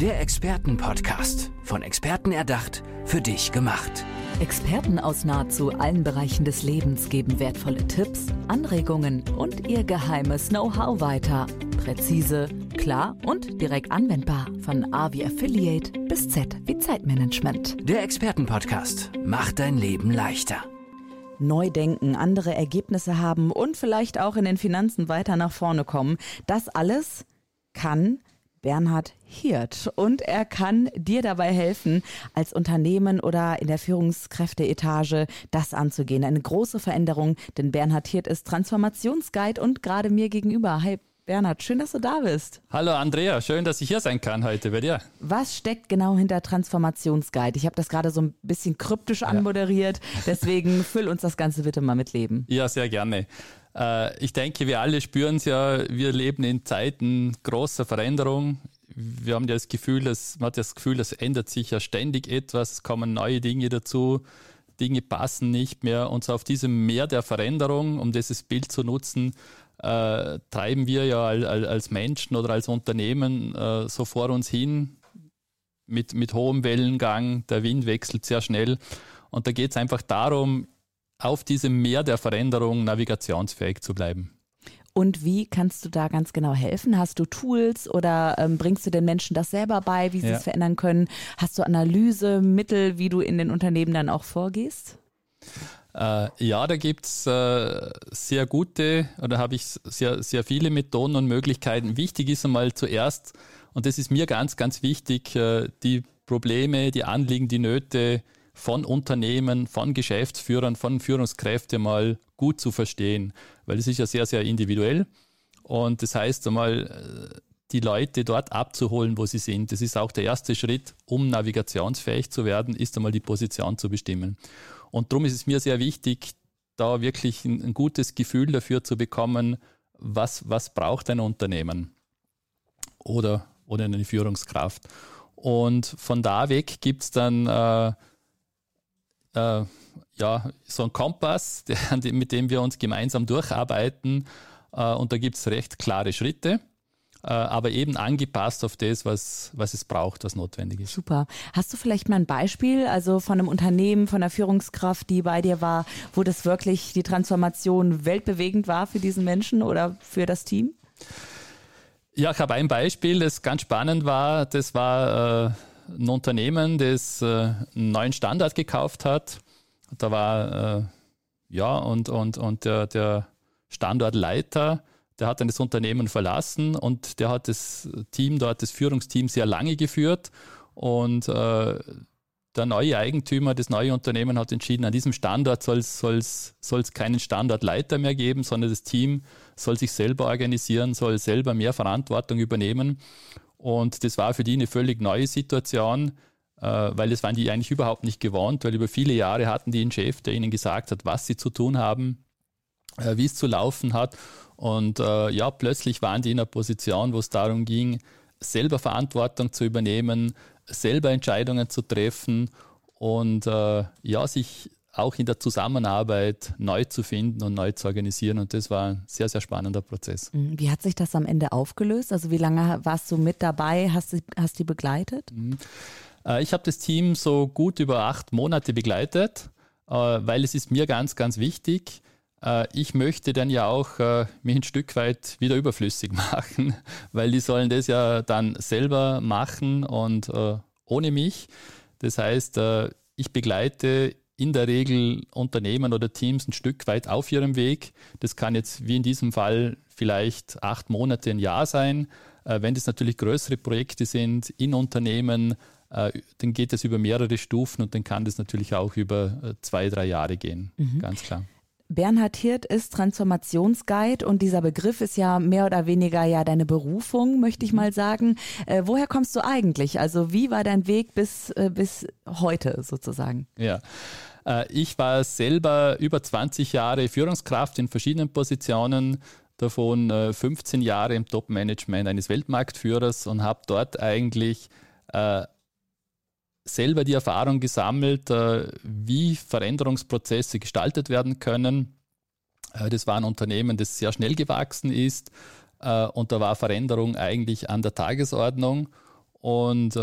Der Expertenpodcast. Von Experten erdacht, für dich gemacht. Experten aus nahezu allen Bereichen des Lebens geben wertvolle Tipps, Anregungen und ihr geheimes Know-how weiter. Präzise, klar und direkt anwendbar. Von A wie Affiliate bis Z wie Zeitmanagement. Der Expertenpodcast macht dein Leben leichter. Neu denken, andere Ergebnisse haben und vielleicht auch in den Finanzen weiter nach vorne kommen. Das alles kann Bernhard Hirt und er kann dir dabei helfen, als Unternehmen oder in der Führungskräfteetage das anzugehen. Eine große Veränderung, denn Bernhard Hirt ist Transformationsguide und gerade mir gegenüber. Hi Bernhard, schön, dass du da bist. Hallo Andrea, schön, dass ich hier sein kann heute bei dir. Was steckt genau hinter Transformationsguide? Ich habe das gerade so ein bisschen kryptisch anmoderiert, deswegen füll uns das Ganze bitte mal mit Leben. Ja, sehr gerne. Äh, ich denke, wir alle spüren es ja, wir leben in Zeiten großer Veränderung. Wir haben das Gefühl, es, man hat das Gefühl, es ändert sich ja ständig etwas, es kommen neue Dinge dazu, Dinge passen nicht mehr. Und so auf diesem Meer der Veränderung, um dieses Bild zu nutzen, äh, treiben wir ja als, als Menschen oder als Unternehmen äh, so vor uns hin mit, mit hohem Wellengang. Der Wind wechselt sehr schnell. Und da geht es einfach darum, auf diesem Meer der Veränderung navigationsfähig zu bleiben. Und wie kannst du da ganz genau helfen? Hast du Tools oder ähm, bringst du den Menschen das selber bei, wie sie ja. es verändern können? Hast du Analyse, Mittel, wie du in den Unternehmen dann auch vorgehst? Äh, ja, da gibt es äh, sehr gute oder habe ich sehr, sehr viele Methoden und Möglichkeiten. Wichtig ist einmal zuerst, und das ist mir ganz, ganz wichtig, äh, die Probleme, die Anliegen, die Nöte von Unternehmen, von Geschäftsführern, von Führungskräften mal gut zu verstehen, weil es ist ja sehr, sehr individuell. Und das heißt einmal, äh, die Leute dort abzuholen, wo sie sind. Das ist auch der erste Schritt, um navigationsfähig zu werden, ist einmal die Position zu bestimmen. Und darum ist es mir sehr wichtig, da wirklich ein, ein gutes Gefühl dafür zu bekommen, was, was braucht ein Unternehmen oder, oder eine Führungskraft. Und von da weg gibt es dann äh, äh, ja, so einen Kompass, der, mit dem wir uns gemeinsam durcharbeiten. Äh, und da gibt es recht klare Schritte. Äh, aber eben angepasst auf das, was, was es braucht, was notwendig ist. Super. Hast du vielleicht mal ein Beispiel, also von einem Unternehmen, von einer Führungskraft, die bei dir war, wo das wirklich die Transformation weltbewegend war für diesen Menschen oder für das Team? Ja, ich habe ein Beispiel, das ganz spannend war. Das war äh, ein Unternehmen, das äh, einen neuen Standort gekauft hat. Da war, äh, ja, und, und, und der, der Standortleiter, der hat dann das Unternehmen verlassen und der hat das Team dort, das Führungsteam sehr lange geführt und äh, der neue Eigentümer, das neue Unternehmen hat entschieden, an diesem Standort soll es keinen Standortleiter mehr geben, sondern das Team soll sich selber organisieren, soll selber mehr Verantwortung übernehmen. Und das war für die eine völlig neue Situation, äh, weil das waren die eigentlich überhaupt nicht gewohnt, weil über viele Jahre hatten die einen Chef, der ihnen gesagt hat, was sie zu tun haben, äh, wie es zu laufen hat. Und äh, ja, plötzlich waren die in einer Position, wo es darum ging, selber Verantwortung zu übernehmen, selber Entscheidungen zu treffen und ja, sich auch in der Zusammenarbeit neu zu finden und neu zu organisieren. Und das war ein sehr, sehr spannender Prozess. Mhm. Wie hat sich das am Ende aufgelöst? Also wie lange warst du mit dabei? Hast du hast die begleitet? Mhm. Äh, ich habe das Team so gut über acht Monate begleitet, äh, weil es ist mir ganz, ganz wichtig, äh, ich möchte dann ja auch mich ein Stück weit wieder überflüssig machen, weil die sollen das ja dann selber machen und ohne mich. Das heißt, ich begleite in der Regel Unternehmen oder Teams ein Stück weit auf ihrem Weg. Das kann jetzt wie in diesem Fall vielleicht acht Monate, ein Jahr sein. Wenn das natürlich größere Projekte sind in Unternehmen, dann geht es über mehrere Stufen und dann kann das natürlich auch über zwei, drei Jahre gehen. Mhm. Ganz klar. Bernhard Hirt ist Transformationsguide und dieser Begriff ist ja mehr oder weniger ja deine Berufung, möchte ich mhm. mal sagen. Äh, woher kommst du eigentlich? Also wie war dein Weg bis, äh, bis heute sozusagen? Ja. Äh, ich war selber über 20 Jahre Führungskraft in verschiedenen Positionen, davon 15 äh, Jahre im Top-Management eines Weltmarktführers und habe dort eigentlich äh, selber die Erfahrung gesammelt, äh, wie Veränderungsprozesse gestaltet werden können. Äh, das war ein Unternehmen, das sehr schnell gewachsen ist äh, und da war Veränderung eigentlich an der Tagesordnung. Und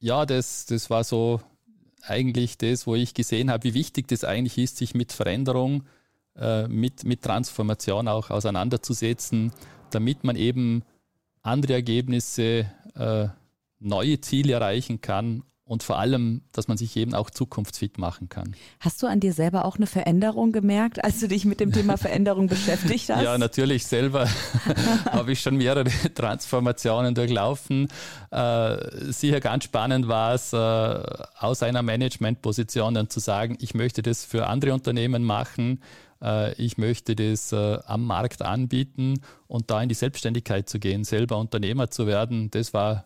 ja, das, das war so eigentlich das, wo ich gesehen habe, wie wichtig das eigentlich ist, sich mit Veränderung, mit, mit Transformation auch auseinanderzusetzen, damit man eben andere Ergebnisse, äh, neue Ziele erreichen kann und vor allem, dass man sich eben auch zukunftsfit machen kann. Hast du an dir selber auch eine Veränderung gemerkt, als du dich mit dem Thema Veränderung beschäftigt hast? Ja, natürlich selber habe ich schon mehrere Transformationen durchlaufen. Äh, sicher ganz spannend war es, äh, aus einer Managementposition dann zu sagen, ich möchte das für andere Unternehmen machen. Äh, ich möchte das am Markt anbieten und da in die Selbstständigkeit zu gehen, selber Unternehmer zu werden. Das war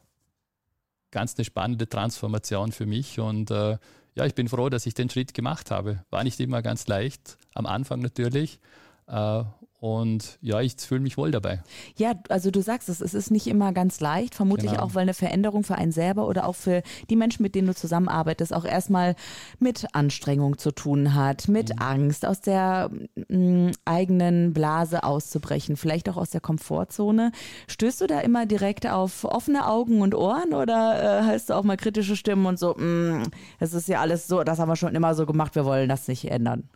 ganz eine spannende Transformation für mich und äh, ja, ich bin froh, dass ich den Schritt gemacht habe. War nicht immer ganz leicht, am Anfang natürlich. Äh, und ja, ich fühle mich wohl dabei. Ja, also du sagst es, es ist nicht immer ganz leicht, vermutlich genau. auch, weil eine Veränderung für einen selber oder auch für die Menschen, mit denen du zusammenarbeitest, auch erstmal mit Anstrengung zu tun hat, mit mhm. Angst, aus der mh, mm, eigenen Blase auszubrechen, vielleicht auch aus der Komfortzone. Stößt du da immer direkt auf offene Augen und Ohren oder äh, hast du auch mal kritische Stimmen und so, mm, es ist ja alles so, das haben wir schon immer so gemacht, wir wollen das nicht ändern?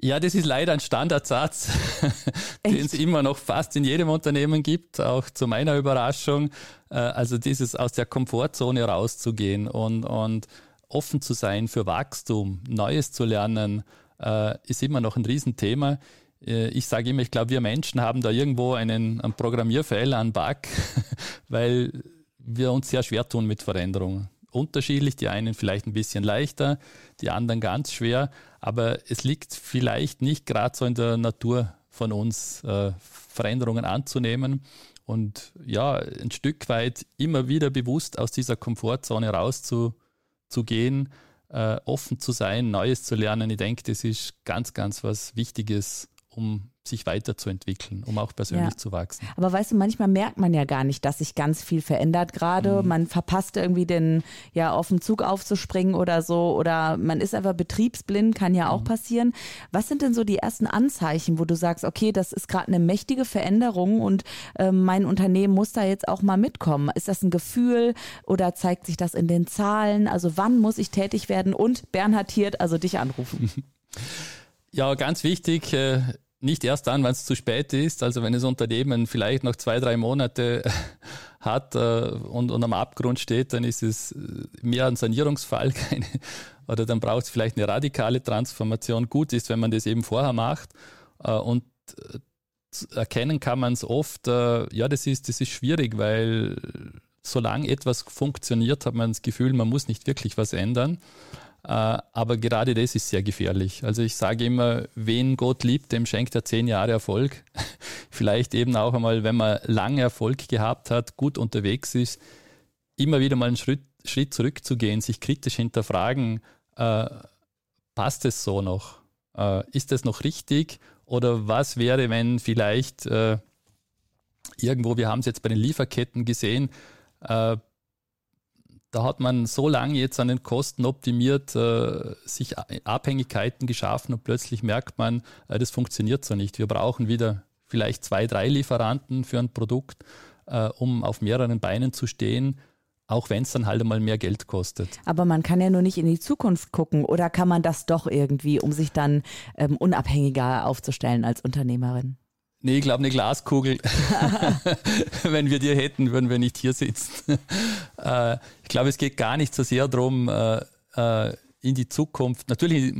Ja, das ist leider ein Standardsatz, den es immer noch fast in jedem Unternehmen gibt, auch zu meiner Überraschung. Äh, also dieses aus der Komfortzone rauszugehen und, und offen zu sein für Wachstum, Neues zu lernen, äh, ist immer noch ein Riesenthema. Äh, ich sage immer, ich glaube, wir Menschen haben da irgendwo einen, einen Programmierfehler, einen Bug, weil wir uns sehr schwer tun mit Veränderungen unterschiedlich, die einen vielleicht ein bisschen leichter, die anderen ganz schwer, aber es liegt vielleicht nicht gerade so in der Natur von uns, äh, Veränderungen anzunehmen und ja, ein Stück weit immer wieder bewusst aus dieser Komfortzone rauszugehen, äh, offen zu sein, Neues zu lernen. Ich denke, das ist ganz, ganz was Wichtiges, um sich weiterzuentwickeln, um auch persönlich ja. zu wachsen. Aber weißt du, manchmal merkt man ja gar nicht, dass sich ganz viel verändert gerade. Mhm. Man verpasst irgendwie den, ja, auf den Zug aufzuspringen oder so. Oder man ist einfach betriebsblind, kann ja auch mhm. passieren. Was sind denn so die ersten Anzeichen, wo du sagst, okay, das ist gerade eine mächtige Veränderung und äh, mein Unternehmen muss da jetzt auch mal mitkommen? Ist das ein Gefühl oder zeigt sich das in den Zahlen? Also wann muss ich tätig werden und Bernhard Hirt, also dich anrufen? Ja, ganz wichtig, äh, nicht erst dann, wenn es zu spät ist. Also wenn das Unternehmen vielleicht noch zwei, drei Monate hat äh, und, und am Abgrund steht, dann ist es äh, mehr ein Sanierungsfall. Keine, oder dann braucht es vielleicht eine radikale Transformation. Gut ist, wenn man das eben vorher macht. Äh, und erkennen kann man es oft, ja, das ist, das ist schwierig, weil solange etwas funktioniert, hat man das Gefühl, man muss nicht wirklich was ändern. Äh, aber gerade das ist sehr gefährlich. Also ich sage immer, wen Gott liebt, dem schenkt er zehn Jahre Erfolg. Vielleicht eben auch einmal, wenn man lange Erfolg gehabt hat, gut unterwegs ist, immer wieder mal einen Schritt, Schritt zurückzugehen, sich kritisch hinterfragen, äh, passt es so noch? Äh, ist es noch richtig? Oder was wäre, wenn vielleicht äh, irgendwo, wir haben es jetzt bei den Lieferketten gesehen, äh, da hat man so lange jetzt an den Kosten optimiert, äh, sich Abhängigkeiten geschaffen und plötzlich merkt man, äh, das funktioniert so nicht. Wir brauchen wieder vielleicht zwei, drei Lieferanten für ein Produkt, äh, um auf mehreren Beinen zu stehen auch wenn es dann halt einmal mehr Geld kostet. Aber man kann ja nur nicht in die Zukunft gucken oder kann man das doch irgendwie, um sich dann ähm, unabhängiger aufzustellen als Unternehmerin? Nee, ich glaube eine Glaskugel. Wenn wir die hätten, würden wir nicht hier sitzen. Äh, ich glaube, es geht gar nicht so sehr darum, äh, äh, in die Zukunft, natürlich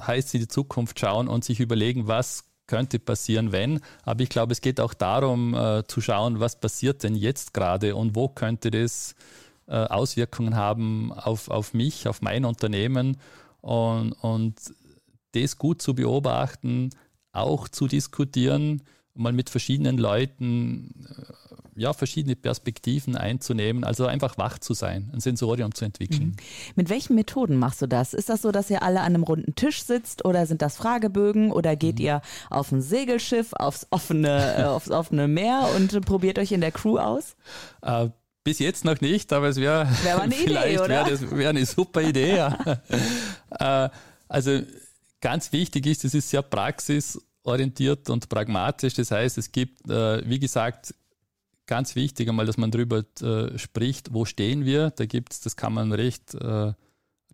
heißt es in die Zukunft schauen und sich überlegen, was könnte passieren, wenn. Aber ich glaube, es geht auch darum zu schauen, was passiert denn jetzt gerade und wo könnte das Auswirkungen haben auf, auf mich, auf mein Unternehmen und, und das gut zu beobachten, auch zu diskutieren, mal mit verschiedenen Leuten äh, ja, verschiedene Perspektiven einzunehmen, also einfach wach zu sein, ein Sensorium zu entwickeln. Mhm. Mit welchen Methoden machst du das? Ist das so, dass ihr alle an einem runden Tisch sitzt oder sind das Fragebögen oder geht mhm. ihr auf ein Segelschiff, aufs offene, äh, aufs offene Meer und probiert euch in der Crew aus? Äh, bis jetzt noch nicht, aber es wäre wär vielleicht wäre wär eine super Idee. Ja. äh, also Ganz wichtig ist, es ist sehr praxisorientiert und pragmatisch. Das heißt, es gibt, äh, wie gesagt, ganz wichtig einmal, dass man darüber äh, spricht, wo stehen wir. Da gibt es, das kann man recht, äh,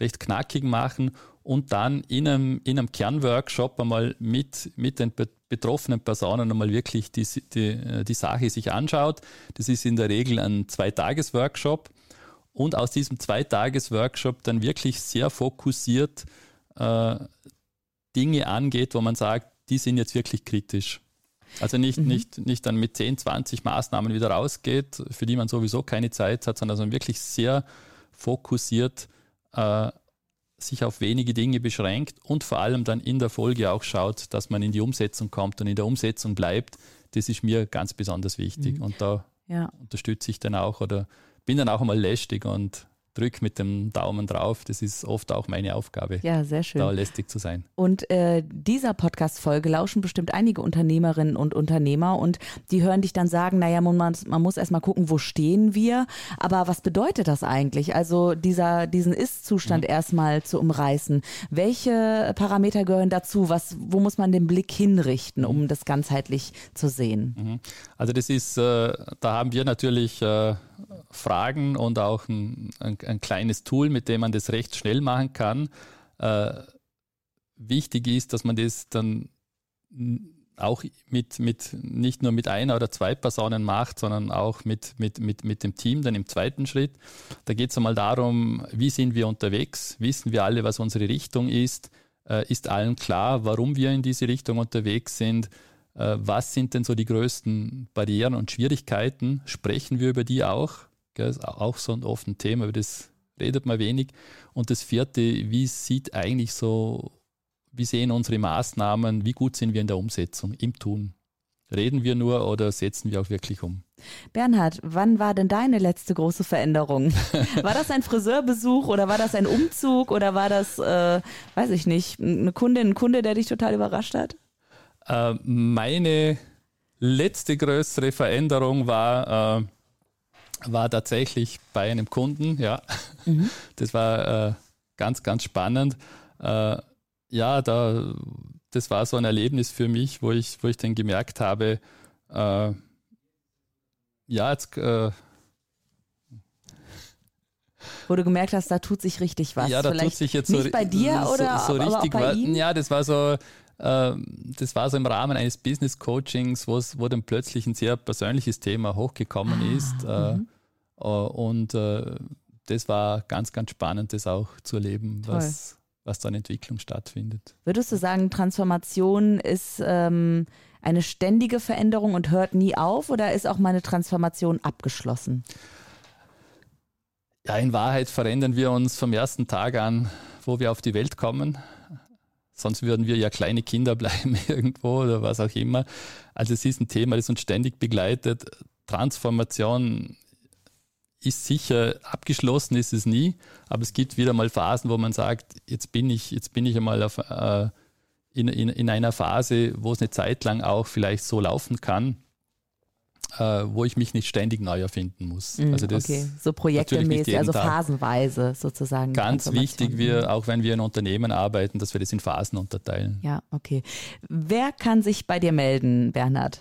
recht knackig machen und dann in einem, in einem Kernworkshop einmal mit, mit den betroffenen Personen einmal wirklich die, die, die Sache sich anschaut. Das ist in der Regel ein Zweitages-Workshop und aus diesem Zweitages-Workshop dann wirklich sehr fokussiert äh, Dinge angeht, wo man sagt, die sind jetzt wirklich kritisch. Also nicht, mhm. nicht, nicht dann mit 10, 20 Maßnahmen wieder rausgeht, für die man sowieso keine Zeit hat, sondern wirklich sehr fokussiert äh, sich auf wenige Dinge beschränkt und vor allem dann in der Folge auch schaut, dass man in die Umsetzung kommt und in der Umsetzung bleibt. Das ist mir ganz besonders wichtig. Mhm. Und da ja. unterstütze ich dann auch oder bin dann auch einmal lästig und drück mit dem Daumen drauf. Das ist oft auch meine Aufgabe. Ja, sehr schön. Da lästig zu sein. Und äh, dieser Podcast-Folge lauschen bestimmt einige Unternehmerinnen und Unternehmer und die hören dich dann sagen, naja, man, man muss erstmal gucken, wo stehen wir. Aber was bedeutet das eigentlich? Also dieser, diesen Ist-Zustand mhm. erstmal zu umreißen. Welche Parameter gehören dazu? Was, wo muss man den Blick hinrichten, um mhm. das ganzheitlich zu sehen? Mhm. Also das ist, äh, da haben wir natürlich äh, Fragen und auch ein, ein, ein, kleines Tool, mit dem man das recht schnell machen kann. Äh, wichtig ist, dass man das dann auch mit, mit, nicht nur mit einer oder zwei Personen macht, sondern auch mit, mit, mit, mit dem Team dann im zweiten Schritt. Da geht es einmal darum, wie sind wir unterwegs? Wissen wir alle, was unsere Richtung ist? Äh, ist allen klar, warum wir in diese Richtung unterwegs sind? Äh, was sind denn so die größten Barrieren und Schwierigkeiten? Sprechen wir über die auch? Gell, ist auch so ein offenes Thema, über das redet man wenig. Und das vierte, wie sieht eigentlich so, wie sehen unsere Maßnahmen, wie gut sind wir in der Umsetzung, im Tun? Reden wir nur oder setzen wir auch wirklich um? Bernhard, wann war denn deine letzte große Veränderung? War das ein Friseurbesuch oder war das ein Umzug oder war das, äh, weiß ich nicht, eine Kundin, ein Kunde, der dich total überrascht hat? Äh, meine letzte größere Veränderung war, äh, war tatsächlich bei einem Kunden, ja. Mhm. Das war äh, ganz, ganz spannend. Äh, ja, da, das war so ein Erlebnis für mich, wo ich, wo ich dann gemerkt habe, äh, ja, jetzt äh, wo du gemerkt hast, da tut sich richtig was. Ja, da Vielleicht tut sich jetzt nicht so, bei dir so, oder so richtig bei ihm? Ja, das war so, das war so im Rahmen eines Business Coachings, wo dann plötzlich ein sehr persönliches Thema hochgekommen ah, ist. Äh, mhm. Äh, und äh, das war ganz, ganz spannend, das auch zu erleben, was, was da an Entwicklung stattfindet. Würdest du sagen, Transformation ist ähm, eine ständige Veränderung und hört nie auf oder ist auch meine Transformation abgeschlossen? Ja, in Wahrheit verändern wir uns vom ersten Tag an, wo wir auf die Welt kommen. Sonst würden wir ja kleine Kinder bleiben irgendwo oder was auch immer. Also es ist ein Thema, das uns ständig begleitet. Transformation ist sicher abgeschlossen, ist es nie, aber es gibt wieder mal Phasen, wo man sagt, jetzt bin ich, jetzt bin ich einmal auf, äh, in, in, in einer Phase, wo es eine Zeit lang auch vielleicht so laufen kann, äh, wo ich mich nicht ständig neu erfinden muss. Mm, also das okay, so projektemäßig, also phasenweise sozusagen. Ganz wichtig, wir, auch wenn wir in Unternehmen arbeiten, dass wir das in Phasen unterteilen. Ja, okay. Wer kann sich bei dir melden, Bernhard?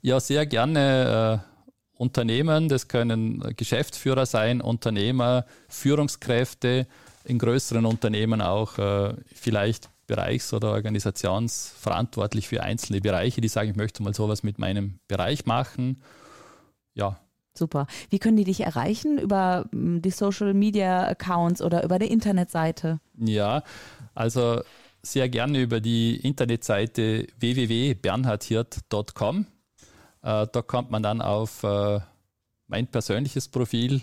Ja, sehr gerne. Äh, Unternehmen, das können Geschäftsführer sein, Unternehmer, Führungskräfte, in größeren Unternehmen auch äh, vielleicht bereichs- oder organisationsverantwortlich für einzelne Bereiche, die sagen, ich möchte mal sowas mit meinem Bereich machen. Ja. Super. Wie können die dich erreichen? Über hm, die Social Media Accounts oder über die Internetseite? Ja, also sehr gerne über die Internetseite www.bernhardhirt.com. Äh, da kommt man dann auf äh, mein persönliches Profil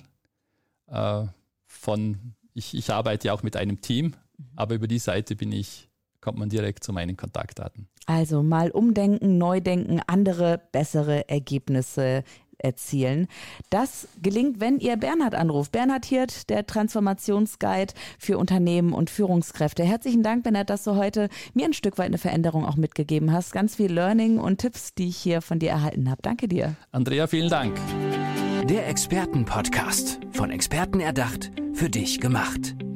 äh, von, ich, ich arbeite auch mit einem Team, mhm. aber über die Seite bin ich kommt man direkt zu meinen Kontaktdaten. Also mal umdenken, neu denken, andere, bessere Ergebnisse erzielen. Das gelingt, wenn ihr Bernhard anruft. Bernhard Hirt, der Transformationsguide für Unternehmen und Führungskräfte. Herzlichen Dank, Bernhard, dass du heute mir ein Stück weit eine Veränderung auch mitgegeben hast. Ganz viel Learning und Tipps, die ich hier von dir erhalten habe. Danke dir. Andrea, vielen Dank. Der Expertenpodcast. Von Experten erdacht, für dich gemacht.